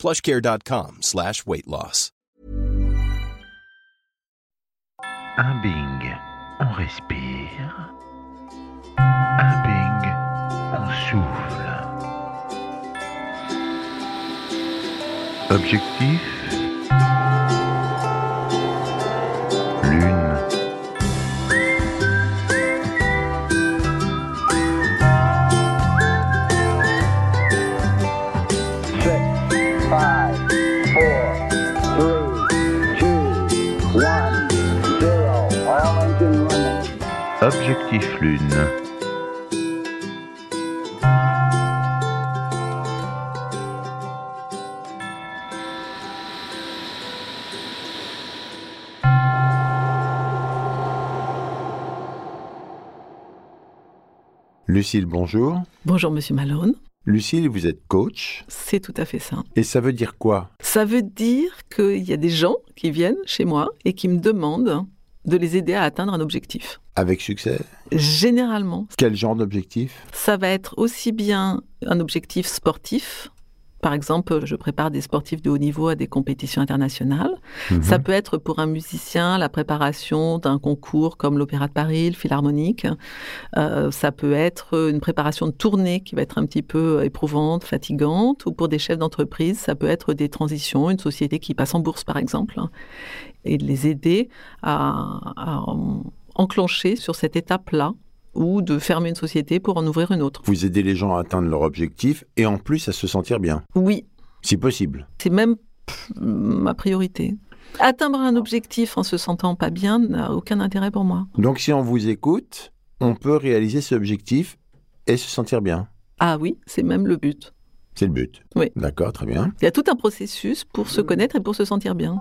plushcare.com slash weight loss. Un bing, on respire. Un bing, on souffle. Objectif Objectif Lune. Lucille, bonjour. Bonjour Monsieur Malone, Lucille, vous êtes coach. c'est tout à fait ça. Et ça veut dire quoi? Ça veut dire qu'il y a des gens qui viennent chez moi et qui me demandent de les aider à atteindre un objectif. Avec succès? Généralement, Quel genre d'objectif? Ça va être aussi bien un objectif sportif. Par exemple, je prépare des sportifs de haut niveau à des compétitions internationales. Mhm. Ça peut être pour un musicien la préparation d'un concours comme l'Opéra de Paris, le Philharmonique. Euh, ça peut être une préparation de tournée qui va être un petit peu éprouvante, fatigante. Ou pour des chefs d'entreprise, ça peut être des transitions, une société qui passe en bourse par exemple. Et de les aider à, à enclencher sur cette étape-là ou de fermer une société pour en ouvrir une autre. Vous aidez les gens à atteindre leur objectif et en plus à se sentir bien, Oui, si possible. c'est même pff, ma priorité. Atteindre un objectif en se sentant pas bien n'a aucun intérêt pour moi. Donc si on vous écoute, on peut réaliser ce objectif et se sentir bien. Ah oui, c'est même le but. C'est le but. Oui. D'accord, très bien. Il y a tout un processus pour se connaître et pour se sentir bien.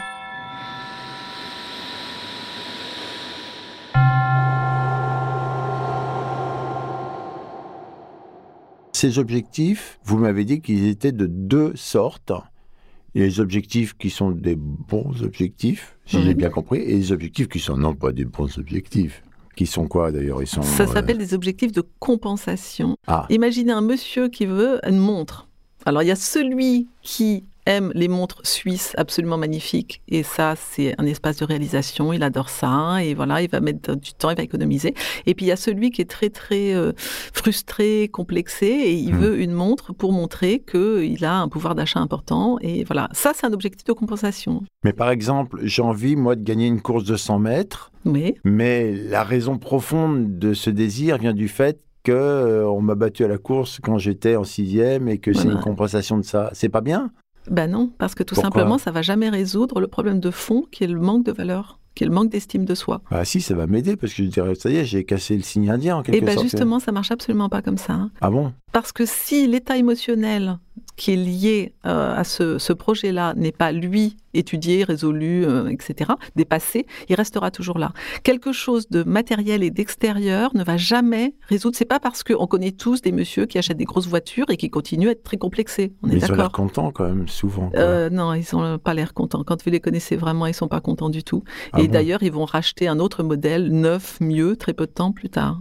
Ces objectifs, vous m'avez dit qu'ils étaient de deux sortes. Il y a les objectifs qui sont des bons objectifs, si j'ai bien compris, et les objectifs qui sont non pas des bons objectifs. Qui sont quoi d'ailleurs Ils sont. Ça euh, s'appelle des objectifs de compensation. Ah, Imaginez un monsieur qui veut une montre. Alors il y a celui qui aime les montres suisses absolument magnifiques. Et ça c'est un espace de réalisation, il adore ça et voilà, il va mettre du temps, il va économiser. Et puis il y a celui qui est très très euh, frustré, complexé et il Hmm. veut une montre pour montrer qu'il a un pouvoir d'achat important. Et voilà, ça c'est un objectif de compensation. mais par exemple, j'ai envie, moi, de gagner une course de 100 mètres, Oui, mais la raison profonde de ce désir vient du fait que euh, on m'a battu à la course quand j'étais en sixième et que c'est une compensation de ça. C'est pas bien? Ben non, parce que tout Pourquoi simplement ça va jamais résoudre le problème de fond qui est le manque de valeur, qui est le manque d'estime de soi. Ah si, ça va m'aider parce que je dirais, ça y est, j'ai cassé le signe indien en quelque Et ben sorte. justement, ça marche absolument pas comme ça. hein. Ah bon? Parce que si l'état émotionnel qui est lié euh, à ce, ce projet-là n'est pas, lui, étudié, résolu, euh, etc., dépassé, il restera toujours là. Quelque chose de matériel et d'extérieur ne va jamais résoudre. C'est pas parce qu'on connaît tous des messieurs qui achètent des grosses voitures et qui continuent à être très complexés. On Mais est ils ont l'air contents quand même, souvent. quoi. euh, non, ils n'ont pas l'air contents. Quand vous les connaissez vraiment, ils sont pas contents du tout. Ah et bon? d'ailleurs, ils vont racheter un autre modèle neuf, mieux, très peu de temps plus tard.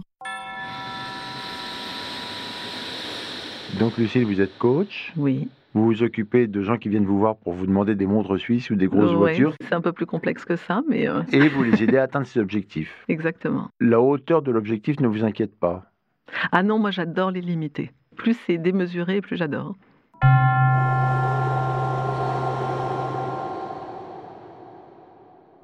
Donc Lucille, vous êtes coach, Oui. vous vous occupez de gens qui viennent vous voir pour vous demander des montres suisses ou des grosses Ouais, voitures C'est un peu plus complexe que ça, mais euh, et vous les aidez à atteindre ces objectifs. exactement. La hauteur de l'objectif ne vous inquiète pas? Ah non, moi j'adore les limiter. Plus c'est démesuré, plus j'adore.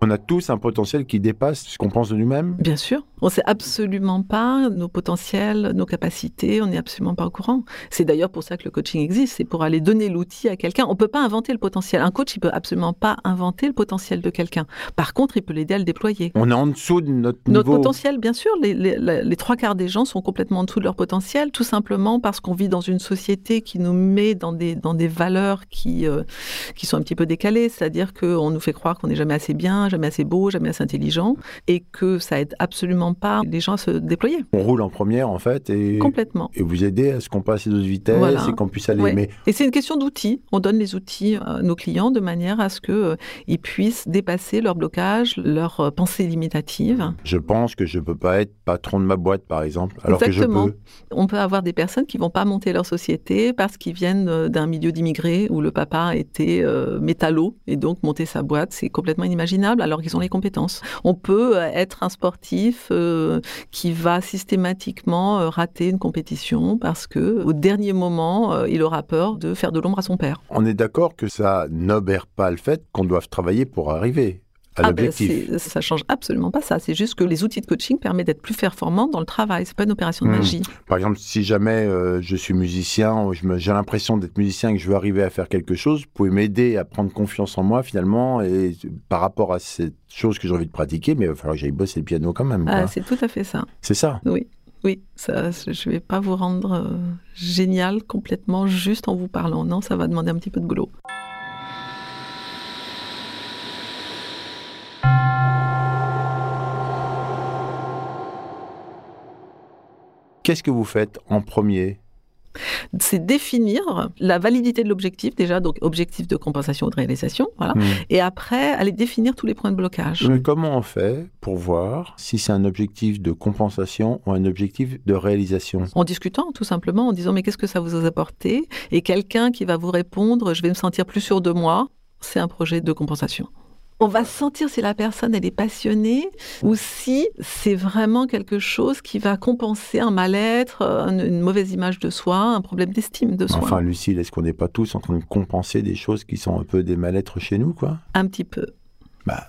On a tous un potentiel qui dépasse ce qu'on pense de nous-mêmes. Bien sûr, on ne sait absolument pas nos potentiels, nos capacités, on n'est absolument pas au courant. C'est d'ailleurs pour ça que le coaching existe, c'est pour aller donner l'outil à quelqu'un. On ne peut pas inventer le potentiel. Un coach, il peut absolument pas inventer le potentiel de quelqu'un. Par contre, il peut l'aider à le déployer. On est en dessous de notre, Notre niveau. potentiel, bien sûr, les, les- les- les trois quarts des gens sont complètement en dessous de leur potentiel, tout simplement parce qu'on vit dans une société qui nous met dans des, dans des valeurs qui, euh, qui sont un petit peu décalées, c'est-à-dire qu'on nous fait croire qu'on n'est jamais assez bien, jamais assez beau, jamais assez intelligent, et que ça aide absolument pas les gens à se déployer. On roule en première, en fait, et, Complètement. et vous aider à ce qu'on passe les autres vitesses Voilà. et qu'on puisse aller. Ouais. Mais Et c'est une question d'outils. On donne les outils à nos clients de manière à ce qu'ils puissent dépasser leurs blocages, leurs euh, pensées limitatives. je pense que je peux pas être patron de ma boîte, par exemple, alors Exactement. que je peux. On peut avoir des personnes qui vont pas monter leur société parce qu'ils viennent euh, d'un milieu d'immigrés où le papa était euh, métallo et donc monter sa boîte, c'est complètement inimaginable alors qu'ils ont les compétences. On peut euh, être un sportif euh, qui va systématiquement euh, rater une compétition parce que au dernier moment, il aura peur de faire de l'ombre à son père. On est d'accord que ça n'obère pas le fait qu'on doive travailler pour arriver à Ah ben, l'objectif. c'est- ça change absolument pas ça. C'est juste que les outils de coaching permettent d'être plus performants dans le travail. C'est pas une opération de Hmm. magie. Par exemple, si jamais euh, je suis musicien, j'ai l'impression d'être musicien et que je veux arriver à faire quelque chose, vous pouvez m'aider à prendre confiance en moi finalement et par rapport à cette chose que j'ai envie de pratiquer, mais il va falloir que j'aille bosser le piano quand même. Ah, c'est tout à fait ça. c'est ça. Oui, oui, ça, je vais pas vous rendre euh, génial complètement juste en vous parlant. Non, ça va demander un petit peu de boulot. Qu'est-ce que vous faites en premier? C'est définir la validité de l'objectif, déjà, donc objectif de compensation ou de réalisation, voilà. Hmm. Et après, aller définir tous les points de blocage. Mais Comment on fait pour voir si c'est un objectif de compensation ou un objectif de réalisation? En discutant, tout simplement, en disant mais qu'est-ce que ça vous a apporté? Et quelqu'un qui va vous répondre je vais me sentir plus sûr de moi, c'est un projet de compensation. On va sentir si la personne elle est passionnée ou si c'est vraiment quelque chose qui va compenser un mal-être, une, une mauvaise image de soi, un problème d'estime de soi. Enfin, Lucille, est-ce qu'on n'est pas tous en train de compenser des choses qui sont un peu des mal-être chez nous, quoi? Un petit peu, Bah,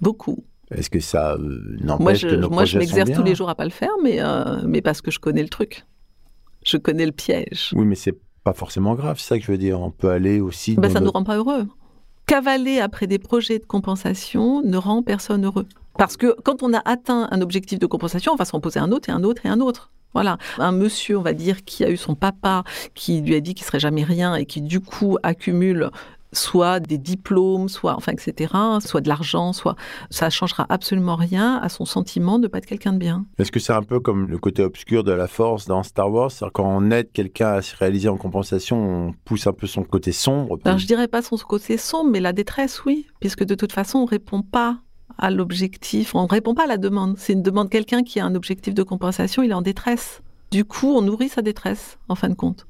beaucoup. est-ce que ça euh, n'empêche je, que nos moi, je m'exerce tous les jours à pas le faire, mais, euh, mais parce que je connais le truc. Je connais le piège. Oui, mais c'est pas forcément grave, c'est ça que je veux dire. On peut aller aussi. Dans ça ne nous rend pas heureux. Cavaler après des projets de compensation ne rend personne heureux. Parce que quand on a atteint un objectif de compensation, on va s'en poser un autre et un autre et un autre. Voilà. Un monsieur, on va dire, qui a eu son papa, qui lui a dit qu'il serait jamais rien et qui, du coup, accumule soit des diplômes, soit, enfin, etc., soit de l'argent, soit, ça changera absolument rien à son sentiment de ne pas être quelqu'un de bien. Est-ce que c'est un peu comme le côté obscur de la force dans Star Wars? Quand on aide quelqu'un à se réaliser en compensation, on pousse un peu son côté sombre? Alors, je dirais pas son côté sombre, mais la détresse, oui, puisque de toute façon, on répond pas à l'objectif, on ne répond pas à la demande. C'est une demande quelqu'un qui a un objectif de compensation, il est en détresse. Du coup, on nourrit sa détresse, en fin de compte.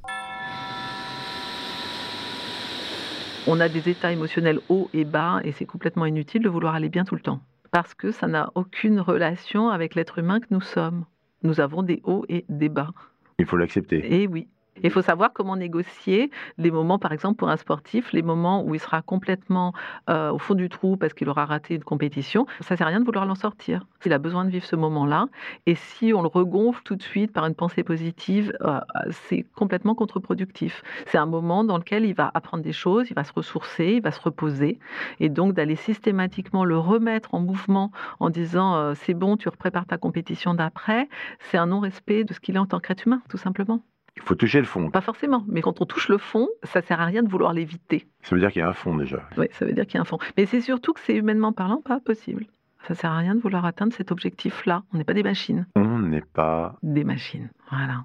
On a des états émotionnels hauts et bas, et c'est complètement inutile de vouloir aller bien tout le temps, parce que ça n'a aucune relation avec l'être humain que nous sommes. Nous avons des hauts et des bas. Il faut l'accepter. Et oui. Il faut savoir comment négocier les moments, par exemple, pour un sportif, les moments où il sera complètement euh, au fond du trou parce qu'il aura raté une compétition. Ça sert à rien de vouloir l'en sortir. Il a besoin de vivre ce moment-là. Et si on le regonfle tout de suite par une pensée positive, euh, c'est complètement contre-productif. C'est un moment dans lequel il va apprendre des choses, il va se ressourcer, il va se reposer. Et donc d'aller systématiquement le remettre en mouvement en disant euh, c'est bon, tu prépares ta compétition d'après, c'est un non-respect de ce qu'il est en tant qu'être humain, tout simplement. Il faut toucher le fond. Pas forcément, mais quand on touche le fond, ça sert à rien de vouloir l'éviter. Ça veut dire qu'il y a un fond déjà. Oui, ça veut dire qu'il y a un fond. Mais c'est surtout que c'est humainement parlant pas possible. Ça sert à rien de vouloir atteindre cet objectif-là. On n'est pas des machines. On n'est pas. Des machines. Voilà.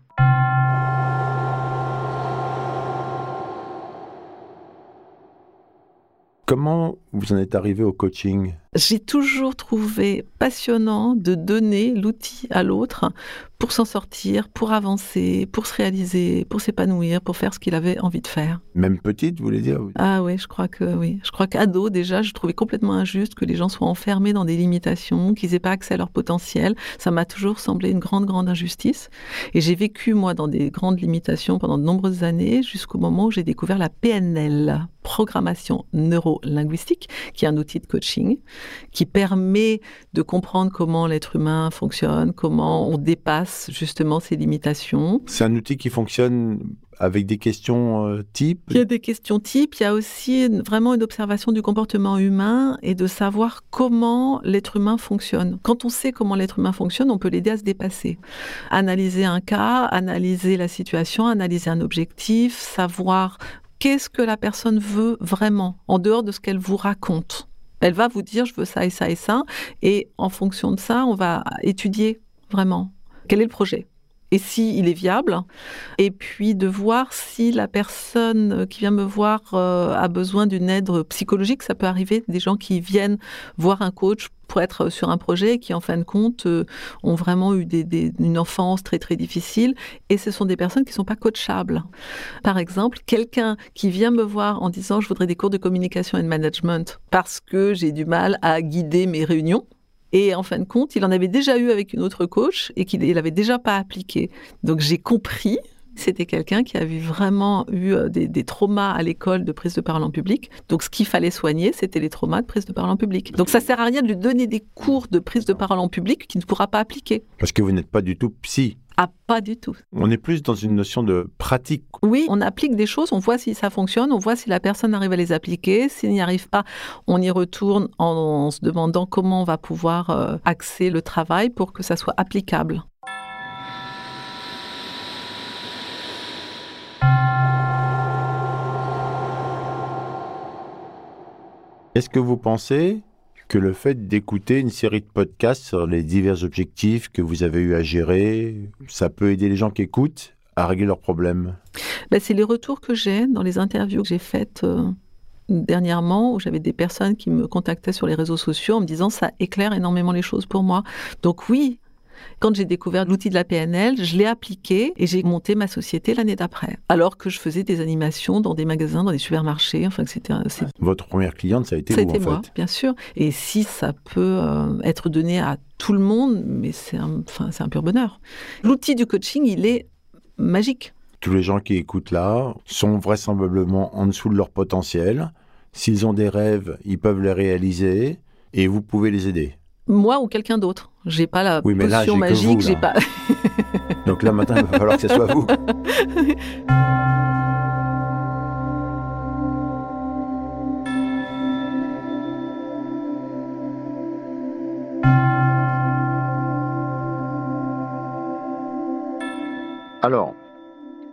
Comment vous en êtes arrivé au coaching? J'ai toujours trouvé passionnant de donner l'outil à l'autre pour s'en sortir, pour avancer, pour se réaliser, pour s'épanouir, pour faire ce qu'il avait envie de faire. Même petite, vous voulez dire? Ah oui, je crois que oui. Je crois qu'ado, déjà, je trouvais complètement injuste que les gens soient enfermés dans des limitations, qu'ils n'aient pas accès à leur potentiel. Ça m'a toujours semblé une grande, grande injustice. Et j'ai vécu, moi, dans des grandes limitations pendant de nombreuses années, jusqu'au moment où j'ai découvert la PNL, programmation neuro-linguistique, qui est un outil de coaching qui permet de comprendre comment l'être humain fonctionne, comment on dépasse justement ses limitations. C'est un outil qui fonctionne avec des questions euh, types? Il y a des questions types, il y a aussi une- vraiment une observation du comportement humain et de savoir comment l'être humain fonctionne. Quand on sait comment l'être humain fonctionne, on peut l'aider à se dépasser. Analyser un cas, analyser la situation, analyser un objectif, savoir qu'est-ce que la personne veut vraiment, en dehors de ce qu'elle vous raconte. Elle va vous dire, je veux ça et ça et ça, et en fonction de ça, on va étudier vraiment quel est le projet et si il est viable, et puis de voir si la personne qui vient me voir euh, a besoin d'une aide psychologique. Ça peut arriver des gens qui viennent voir un coach pour être sur un projet et qui, en fin de compte, euh, ont vraiment eu des- une enfance très très difficile. Et ce sont des personnes qui ne sont pas coachables. Par exemple, quelqu'un qui vient me voir en disant je voudrais des cours de communication et de management parce que j'ai du mal à guider mes réunions. Et en fin de compte, il en avait déjà eu avec une autre coach et qu'il n'avait déjà pas appliqué. Donc j'ai compris, c'était quelqu'un qui avait vraiment eu euh, des, des traumas à l'école de prise de parole en public. Donc ce qu'il fallait soigner, c'était les traumas de prise de parole en public. Donc ça sert à rien de lui donner des cours de prise de parole en public qu'il ne pourra pas appliquer. Parce que vous n'êtes pas du tout psy. Ah, pas du tout. On est plus dans une notion de pratique. Oui, on applique des choses, on voit si ça fonctionne, on voit si la personne arrive à les appliquer. S'il n'y arrive pas, on y retourne en, en se demandant comment on va pouvoir euh, axer le travail pour que ça soit applicable. Est-ce que vous pensez que le fait d'écouter une série de podcasts sur les divers objectifs que vous avez eu à gérer, ça peut aider les gens qui écoutent à régler leurs problèmes? Ben, c'est les retours que j'ai dans les interviews que j'ai faites euh, dernièrement, où j'avais des personnes qui me contactaient sur les réseaux sociaux en me disant ça éclaire énormément les choses pour moi. Donc oui, quand j'ai découvert l'outil de la PNL, je l'ai appliqué et j'ai monté ma société l'année d'après. Alors que je faisais des animations dans des magasins, dans des supermarchés, enfin que c'était, un- c'est- Votre première cliente, ça a été ça a vous, été en moi, fait. bien sûr. Et si ça peut euh, être donné à tout le monde, mais c'est un, enfin, c'est un pur bonheur. L'outil du coaching, il est magique. Tous les gens qui écoutent là sont vraisemblablement en dessous de leur potentiel. S'ils ont des rêves, ils peuvent les réaliser et vous pouvez les aider. moi ou quelqu'un d'autre. J'ai pas la Oui, mais potion magique, j'ai pas. Donc là, maintenant, il va falloir que ce soit vous. Alors,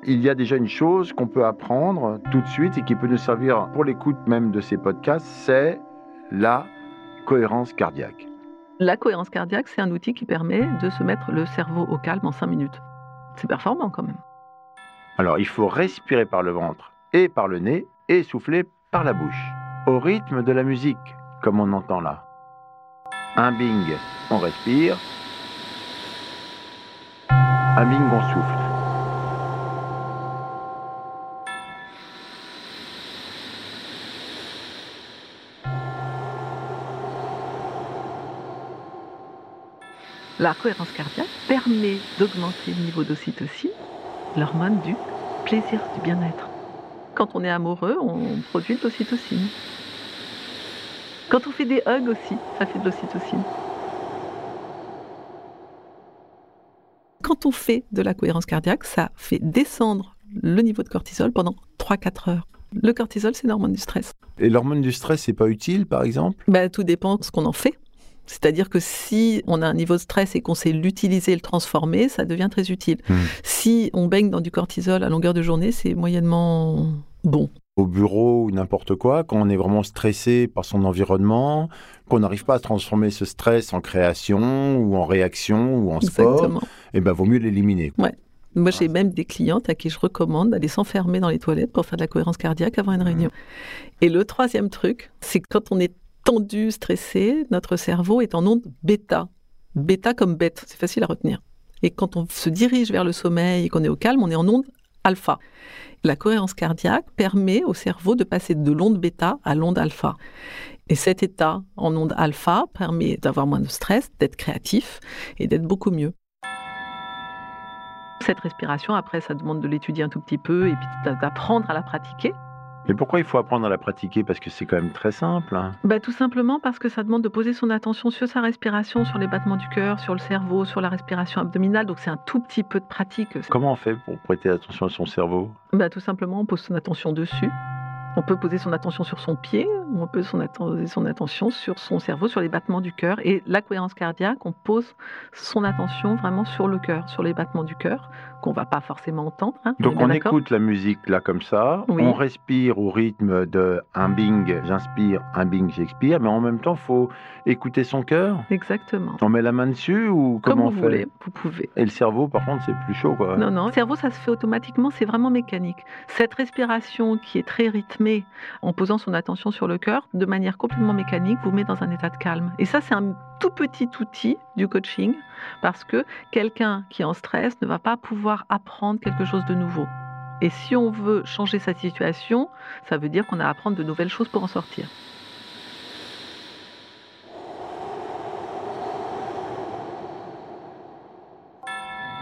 il y a déjà une chose qu'on peut apprendre tout de suite et qui peut nous servir pour l'écoute même de ces podcasts, c'est la cohérence cardiaque. La cohérence cardiaque, c'est un outil qui permet de se mettre le cerveau au calme en 5 minutes. C'est performant quand même. Alors, il faut respirer par le ventre et par le nez et souffler par la bouche, au rythme de la musique, comme on entend là. Un bing, on respire. Un bing, on souffle. La cohérence cardiaque permet d'augmenter le niveau d'ocytocine, l'hormone du plaisir, du bien-être. Quand on est amoureux, on produit de l'ocytocine. Quand on fait des hugs aussi, ça fait de l'ocytocine. Quand on fait de la cohérence cardiaque, ça fait descendre le niveau de cortisol pendant 3-4 heures. Le cortisol, c'est l'hormone du stress. Et l'hormone du stress, c'est pas utile, par exemple? Ben, tout dépend de ce qu'on en fait. C'est-à-dire que si on a un niveau de stress et qu'on sait l'utiliser et le transformer, ça devient très utile. Hmm. Si on baigne dans du cortisol à longueur de journée, c'est moyennement bon. Au bureau ou n'importe quoi, quand on est vraiment stressé par son environnement, qu'on n'arrive pas à transformer ce stress en création ou en réaction ou en sport, eh ben, vaut mieux l'éliminer. Moi, j'ai même des clientes à qui je recommande d'aller s'enfermer dans les toilettes pour faire de la cohérence cardiaque avant une réunion. Et le troisième truc, c'est que quand on est tendu, stressé, notre cerveau est en onde bêta. Bêta comme bête, c'est facile à retenir. Et quand on se dirige vers le sommeil et qu'on est au calme, on est en onde alpha. La cohérence cardiaque permet au cerveau de passer de l'onde bêta à l'onde alpha. Et cet état en onde alpha permet d'avoir moins de stress, d'être créatif et d'être beaucoup mieux. Cette respiration, après, ça demande de l'étudier un tout petit peu et puis d'a- d'apprendre à la pratiquer. Mais pourquoi il faut apprendre à la pratiquer? Parce que c'est quand même très simple. hein. Bah, tout simplement parce que ça demande de poser son attention sur sa respiration, sur les battements du cœur, sur le cerveau, sur la respiration abdominale. Donc c'est un tout petit peu de pratique. Comment on fait pour prêter attention à son cerveau? Bah, tout simplement, on pose son attention dessus. On peut poser son attention sur son pied, on peut son poser son attention sur son cerveau, sur les battements du cœur. Et la cohérence cardiaque, on pose son attention vraiment sur le cœur, sur les battements du cœur, qu'on va pas forcément entendre. hein, Donc on écoute la musique là comme ça, Oui. on respire au rythme de un bing, j'inspire, un bing, j'expire, mais en même temps, faut écouter son cœur. Exactement. On met la main dessus ou Comme comment vous on fait voulez, vous pouvez. Et le cerveau, par contre, c'est plus chaud quoi. Non, non, le cerveau, ça se fait automatiquement, c'est vraiment mécanique. Cette respiration qui est très rythmée en posant son attention sur le cœur, de manière complètement mécanique, vous met dans un état de calme. Et ça, c'est un tout petit outil du coaching, parce que quelqu'un qui est en stress ne va pas pouvoir apprendre quelque chose de nouveau. Et si on veut changer sa situation, ça veut dire qu'on a à apprendre de nouvelles choses pour en sortir.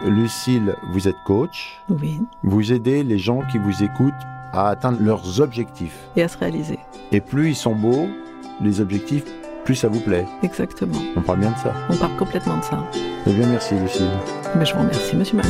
Lucille, vous êtes coach, Oui. vous aidez les gens qui vous écoutent à atteindre leurs objectifs. Et à se réaliser. Et plus ils sont beaux, les objectifs, plus ça vous plaît. Exactement. On parle bien de ça. On parle complètement de ça. Eh bien, merci Lucille. Mais je vous remercie, monsieur Malot.